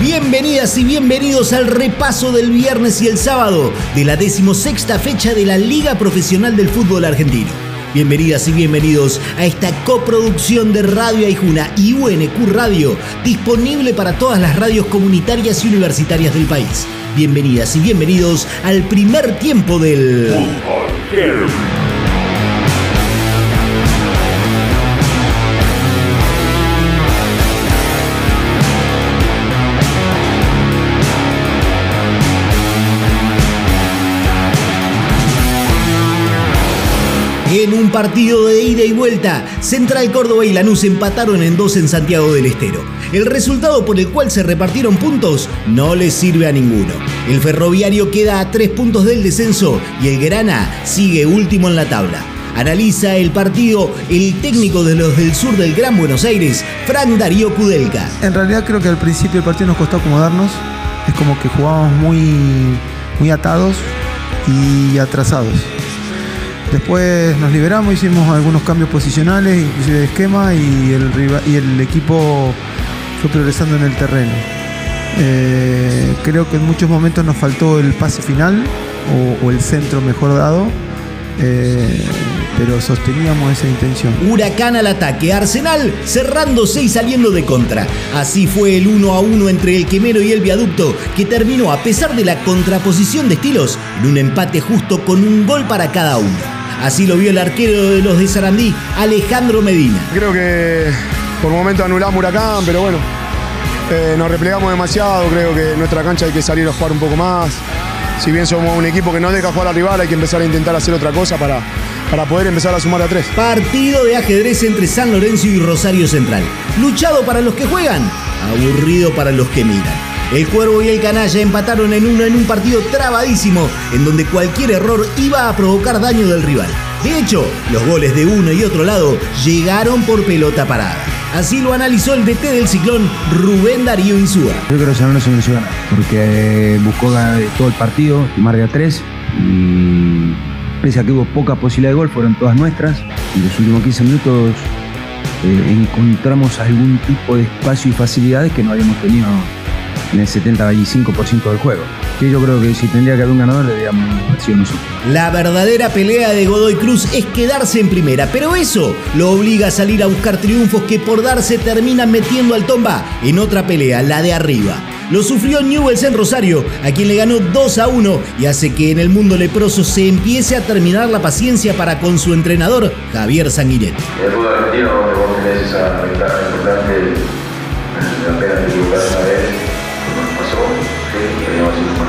Bienvenidas y bienvenidos al repaso del viernes y el sábado de la decimosexta fecha de la Liga Profesional del Fútbol Argentino. Bienvenidas y bienvenidos a esta coproducción de Radio Aijuna y UNQ Radio, disponible para todas las radios comunitarias y universitarias del país. Bienvenidas y bienvenidos al primer tiempo del... Fútbol partido de ida y vuelta, Central Córdoba y Lanús empataron en dos en Santiago del Estero. El resultado por el cual se repartieron puntos no les sirve a ninguno. El ferroviario queda a tres puntos del descenso y el Grana sigue último en la tabla. Analiza el partido el técnico de los del sur del Gran Buenos Aires, Frank Darío Kudelka. En realidad creo que al principio el partido nos costó acomodarnos. Es como que jugábamos muy, muy atados y atrasados. Después nos liberamos, hicimos algunos cambios posicionales, inclusive de esquema, y el, equipo fue progresando en el terreno. Eh, creo que en muchos momentos nos faltó el pase final o, el centro mejor dado. Eh, pero sosteníamos esa intención. Huracán al ataque, Arsenal cerrándose y saliendo de contra. Así fue el 1 a 1 entre el Quemero y el Viaducto, que terminó, a pesar de la contraposición de estilos, en un empate justo con un gol para cada uno. Así lo vio el arquero de los de Sarandí, Alejandro Medina. Creo que por momento anulamos Huracán, pero bueno, eh, nos replegamos demasiado. Creo que en nuestra cancha hay que salir a jugar un poco más. Si bien somos un equipo que no deja jugar al rival, hay que empezar a intentar hacer otra cosa para, para poder empezar a sumar a tres. Partido de ajedrez entre San Lorenzo y Rosario Central. Luchado para los que juegan, aburrido para los que miran. El Cuervo y el Canalla empataron en uno en un partido trabadísimo, en donde cualquier error iba a provocar daño del rival. De hecho, los goles de uno y otro lado llegaron por pelota parada. Así lo analizó el DT del ciclón, Rubén Darío Insúa. Yo creo que Lorenzo se gana, porque buscó ganar todo el partido, marca tres, y pese a que hubo poca posibilidad de gol, fueron todas nuestras. En los últimos 15 minutos eh, encontramos algún tipo de espacio y facilidades que no habíamos tenido en el 75% del juego. Que yo creo que si tendría que haber un ganador, deberíamos sido nosotros. La verdadera pelea de Godoy Cruz es quedarse en primera, pero eso lo obliga a salir a buscar triunfos que por darse terminan metiendo al tomba en otra pelea, la de arriba. Lo sufrió Newells en Rosario, a quien le ganó 2 a 1 y hace que en el mundo leproso se empiece a terminar la paciencia para con su entrenador, Javier Sanguinetti. El fútbol argentino, vos tenés esa ventaja importante,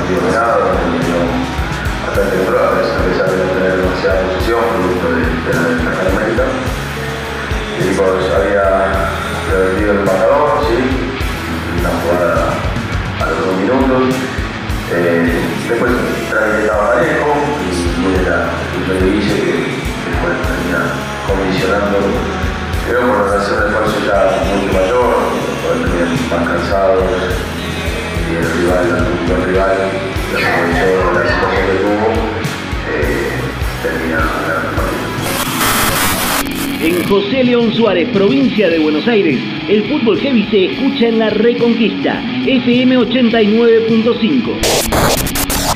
teníamos bastante tener demasiada posición. El había revertido el marcador, sí, una jugada a los dos minutos. Eh, después realmente estaba parejo y viene la el dice que después termina condicionando. Creo por la relación de esfuerzo ya mucho mayor, terminar más cansados el rival, el rival, aprovechó la situación que tuvo, eh, termina ganando el partido. En José León Suárez, provincia de Buenos Aires, el fútbol heavy se escucha en la Reconquista, FM 89.5.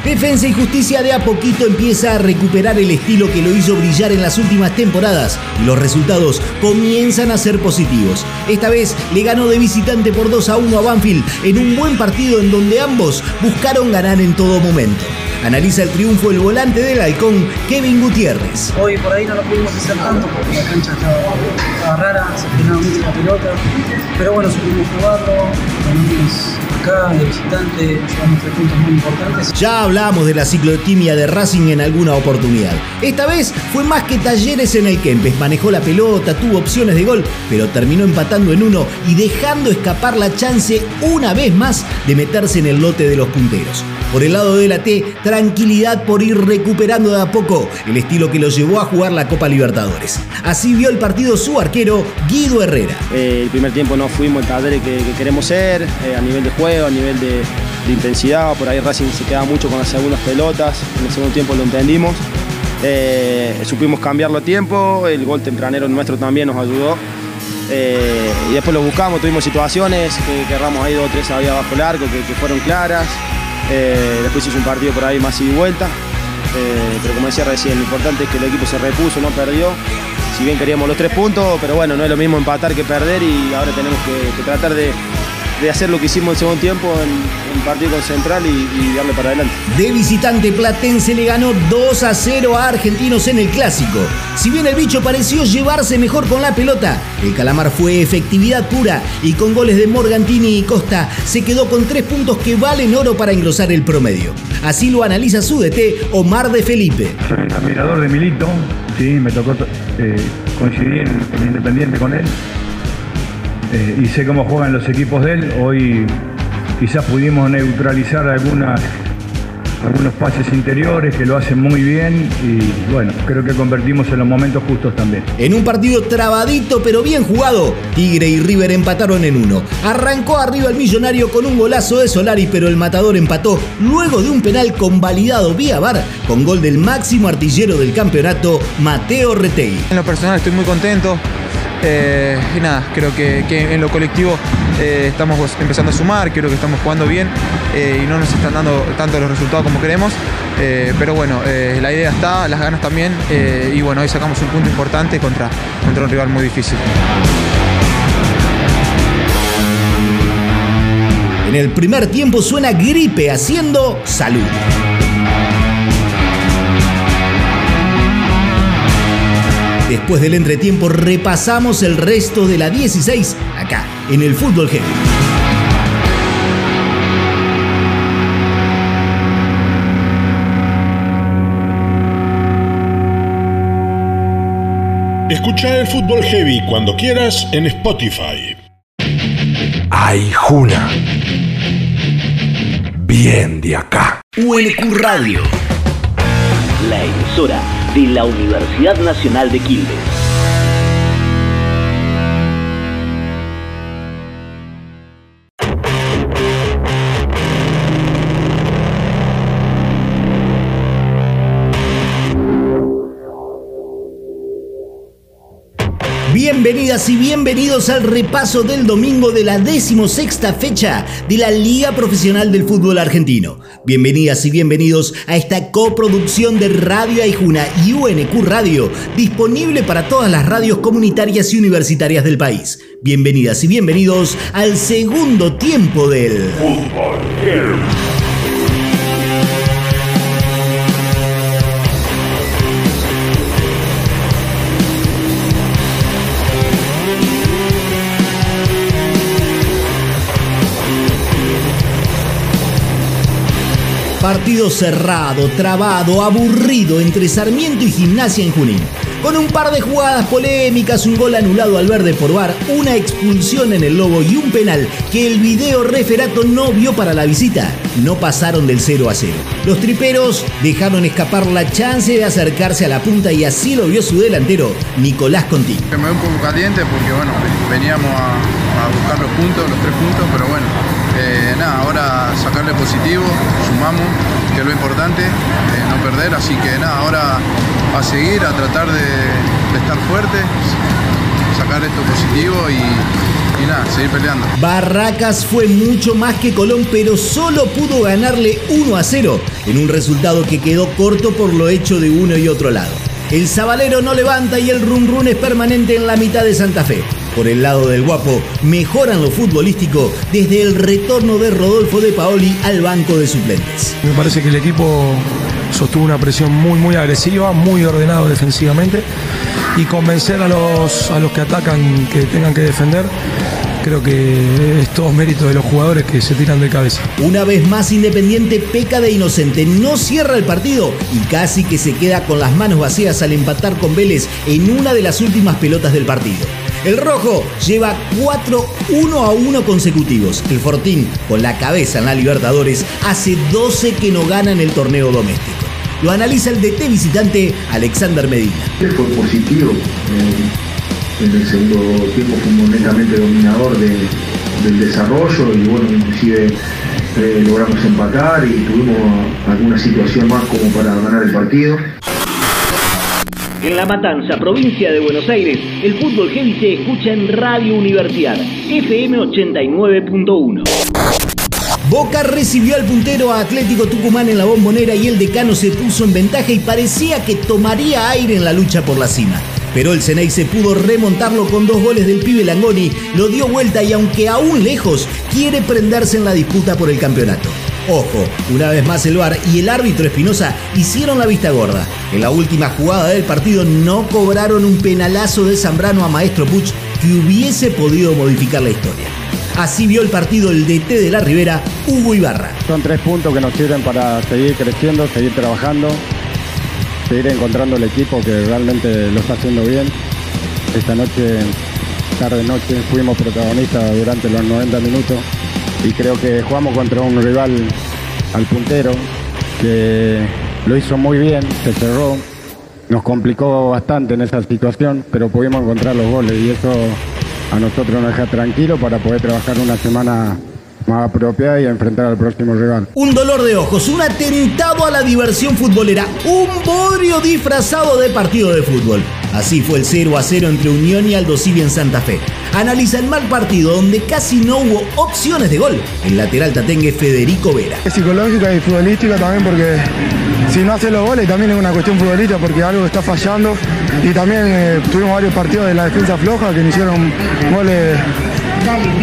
Defensa y Justicia de a poquito empieza a recuperar el estilo que lo hizo brillar en las últimas temporadas y los resultados comienzan a ser positivos. Esta vez le ganó de visitante por 2 a 1 a Banfield en un buen partido en donde ambos buscaron ganar en todo momento. Analiza el triunfo el volante del halcón, Kevin Gutiérrez. Hoy por ahí no lo pudimos hacer tanto porque la cancha estaba, rara, se frenaba mucho la pelota, pero bueno, supimos jugarlo, acá de visitante, llevamos tres puntos muy importantes. Ya hablamos de la ciclotimia de Racing en alguna oportunidad. Esta vez fue más que talleres en el Kempes, manejó la pelota, tuvo opciones de gol, pero terminó empatando en uno y dejando escapar la chance una vez más de meterse en el lote de los punteros. Por el lado de la T, tranquilidad por ir recuperando de a poco el estilo que lo llevó a jugar la Copa Libertadores. Así vio el partido su arquero Guido Herrera. Eh, el primer tiempo no fuimos el talleres que, queremos ser, eh, a nivel de juego a nivel de, intensidad. Por ahí Racing se queda mucho con las segundas pelotas. En el segundo tiempo lo entendimos. Eh, supimos cambiarlo a tiempo. El gol tempranero nuestro también nos ayudó. Y después lo buscamos, tuvimos situaciones que, que ahí dos o tres había bajo el arco que fueron claras. Eh, después hizo un partido por ahí más y vuelta. Eh, pero como decía recién, lo importante es que el equipo se repuso, no perdió. Si bien queríamos los tres puntos, pero bueno, no es lo mismo empatar que perder y ahora tenemos que tratar de, de hacer lo que hicimos en el segundo tiempo en, en partido con Central y, y darle para adelante. De visitante Platense le ganó 2 a 0 a Argentinos en el clásico. Si bien el bicho pareció llevarse mejor con la pelota, el calamar fue efectividad pura y con goles de Morgantini y Costa se quedó con tres puntos que valen oro para engrosar el promedio. Así lo analiza su DT Omar de Felipe. Soy admirador de Milito, sí, me tocó eh, coincidir en Independiente con él eh, y sé cómo juegan los equipos de él. Hoy quizás pudimos neutralizar algunas, algunos pases interiores que lo hacen muy bien y bueno, creo que convertimos en los momentos justos también. En un partido trabadito pero bien jugado, Tigre y River empataron en uno. Arrancó arriba el millonario con un golazo de Solari, pero el matador empató luego de un penal convalidado vía VAR con gol del máximo artillero del campeonato, Mateo Retegui. En lo personal estoy muy contento. Eh, y nada, creo que, que en lo colectivo eh, estamos empezando a sumar, creo que estamos jugando bien eh, y no nos están dando tanto los resultados como queremos. Eh, pero bueno, eh, la idea está, las ganas también eh, y bueno, hoy sacamos un punto importante contra, contra un rival muy difícil. En el primer tiempo suena gripe haciendo salud. Después del entretiempo repasamos el resto de la 16 acá en el Fútbol Heavy. Escucha el Fútbol Heavy cuando quieras en Spotify. Ay, Juna. Bien de acá. UNQ Radio. La emisora de la Universidad Nacional de Quilmes. Bienvenidas y bienvenidos al repaso del domingo de la decimosexta fecha de la Liga Profesional del Fútbol Argentino. Bienvenidas y bienvenidos a esta coproducción de Radio Aijuna y UNQ Radio, disponible para todas las radios comunitarias y universitarias del país. Bienvenidas y bienvenidos al segundo tiempo del Fútbol Partido cerrado, trabado, aburrido entre Sarmiento y Gimnasia en Junín. Con un par de jugadas polémicas, un gol anulado al verde por VAR, una expulsión en el lobo y un penal que el video referato no vio para la visita, no pasaron del 0 a 0. Los triperos dejaron escapar la chance de acercarse a la punta y así lo vio su delantero, Nicolás Conti. Me veo un poco caliente porque bueno, veníamos a, a buscar los puntos, los tres puntos, pero bueno, eh, nada, ahora sacarle positivo, sumamos, que es lo importante, eh, no perder, así que nada, ahora a seguir, a tratar de, estar fuerte, sacar esto positivo y, y nada, seguir peleando. Barracas fue mucho más que Colón, pero solo pudo ganarle 1 a 0 en un resultado que quedó corto por lo hecho de uno y otro lado. El Zabalero no levanta y el run run es permanente en la mitad de Santa Fe. Por el lado del guapo, mejoran lo futbolístico desde el retorno de Rodolfo de Paoli al banco de suplentes. Me parece que el equipo sostuvo una presión muy muy agresiva, muy ordenado defensivamente y convencer a los, a los que atacan que tengan que defender. Creo que es todo mérito de los jugadores que se tiran de cabeza. Una vez más Independiente peca de inocente, no cierra el partido y casi que se queda con las manos vacías al empatar con Vélez en una de las últimas pelotas del partido. El rojo lleva 4 1 a 1 consecutivos. El Fortín, con la cabeza en la Libertadores, hace 12 que no ganan el torneo doméstico. Lo analiza el DT visitante Alexander Medina. Fue positivo. en el segundo tiempo fuimos netamente dominador de- del desarrollo y bueno, inclusive eh, logramos empatar y tuvimos alguna situación más como para ganar el partido. En La Matanza, provincia de Buenos Aires, el fútbol heavy se escucha en Radio Universidad, FM 89.1. Boca recibió al puntero a Atlético Tucumán en la bombonera y el decano se puso en ventaja y parecía que tomaría aire en la lucha por la cima. Pero el Ceney se pudo remontarlo con dos goles del pibe Langoni, lo dio vuelta y aunque aún lejos, quiere prenderse en la disputa por el campeonato. Ojo, una vez más el VAR y el árbitro Espinosa hicieron la vista gorda. En la última jugada del partido no cobraron un penalazo de Zambrano a Maestro Puch que hubiese podido modificar la historia. Así vio el partido el DT de la Ribera, Hugo Ibarra. Son tres puntos que nos sirven para seguir creciendo, seguir trabajando, seguir encontrando el equipo que realmente lo está haciendo bien. Esta noche, tarde noche, fuimos protagonistas durante los 90 minutos y creo que jugamos contra un rival al puntero que lo hizo muy bien, se cerró, nos complicó bastante en esa situación, pero pudimos encontrar los goles y eso a nosotros nos deja tranquilo para poder trabajar una semana más apropiada y enfrentar al próximo rival. Un dolor de ojos, un atentado a la diversión futbolera, un bodrio disfrazado de partido de fútbol. Así fue el 0 a 0 entre Unión y Aldo Civi en Santa Fe. Analiza el mal partido donde casi no hubo opciones de gol. El lateral tatengue Federico Vera. Es psicológica y futbolística también porque si no hace los goles también es una cuestión futbolística porque algo está fallando y también eh, tuvimos varios partidos de la defensa floja que no hicieron goles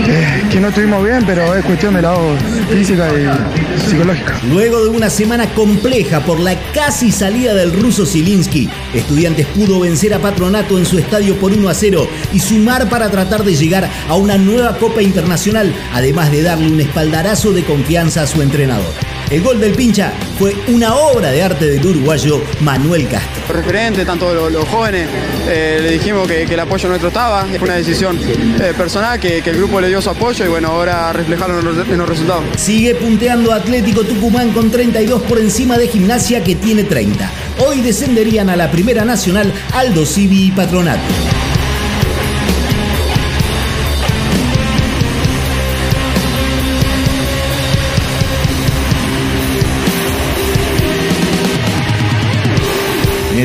eh, que no estuvimos bien, pero es cuestión de lado física y psicológica. Luego de una semana compleja por la casi salida del ruso Zielinski, Estudiantes pudo vencer a Patronato en su estadio por 1 a 0 y sumar para tratar de llegar a una nueva Copa Internacional, además de darle un espaldarazo de confianza a su entrenador. El gol del pincha fue una obra de arte del uruguayo Manuel Castro. Referente, tanto los, los jóvenes, eh, le dijimos que, que, el apoyo nuestro estaba, fue una decisión eh, personal que, que, el grupo le dio su apoyo y bueno, ahora reflejaron en los, en los resultados. Sigue punteando Atlético Tucumán con 32 por encima de Gimnasia que tiene 30. Hoy descenderían a la Primera Nacional Aldo Civi y Patronato.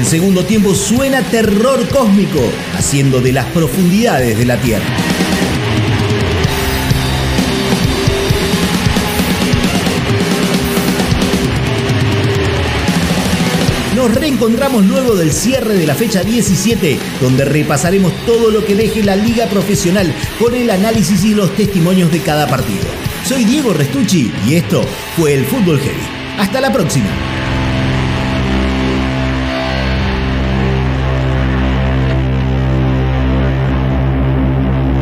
El segundo tiempo suena terror cósmico, haciendo de las profundidades de la Tierra. Nos reencontramos luego del cierre de la fecha 17, donde repasaremos todo lo que deje la liga profesional con el análisis y los testimonios de cada partido. Soy Diego Restucci y esto fue el Fútbol Heavy. Hasta la próxima.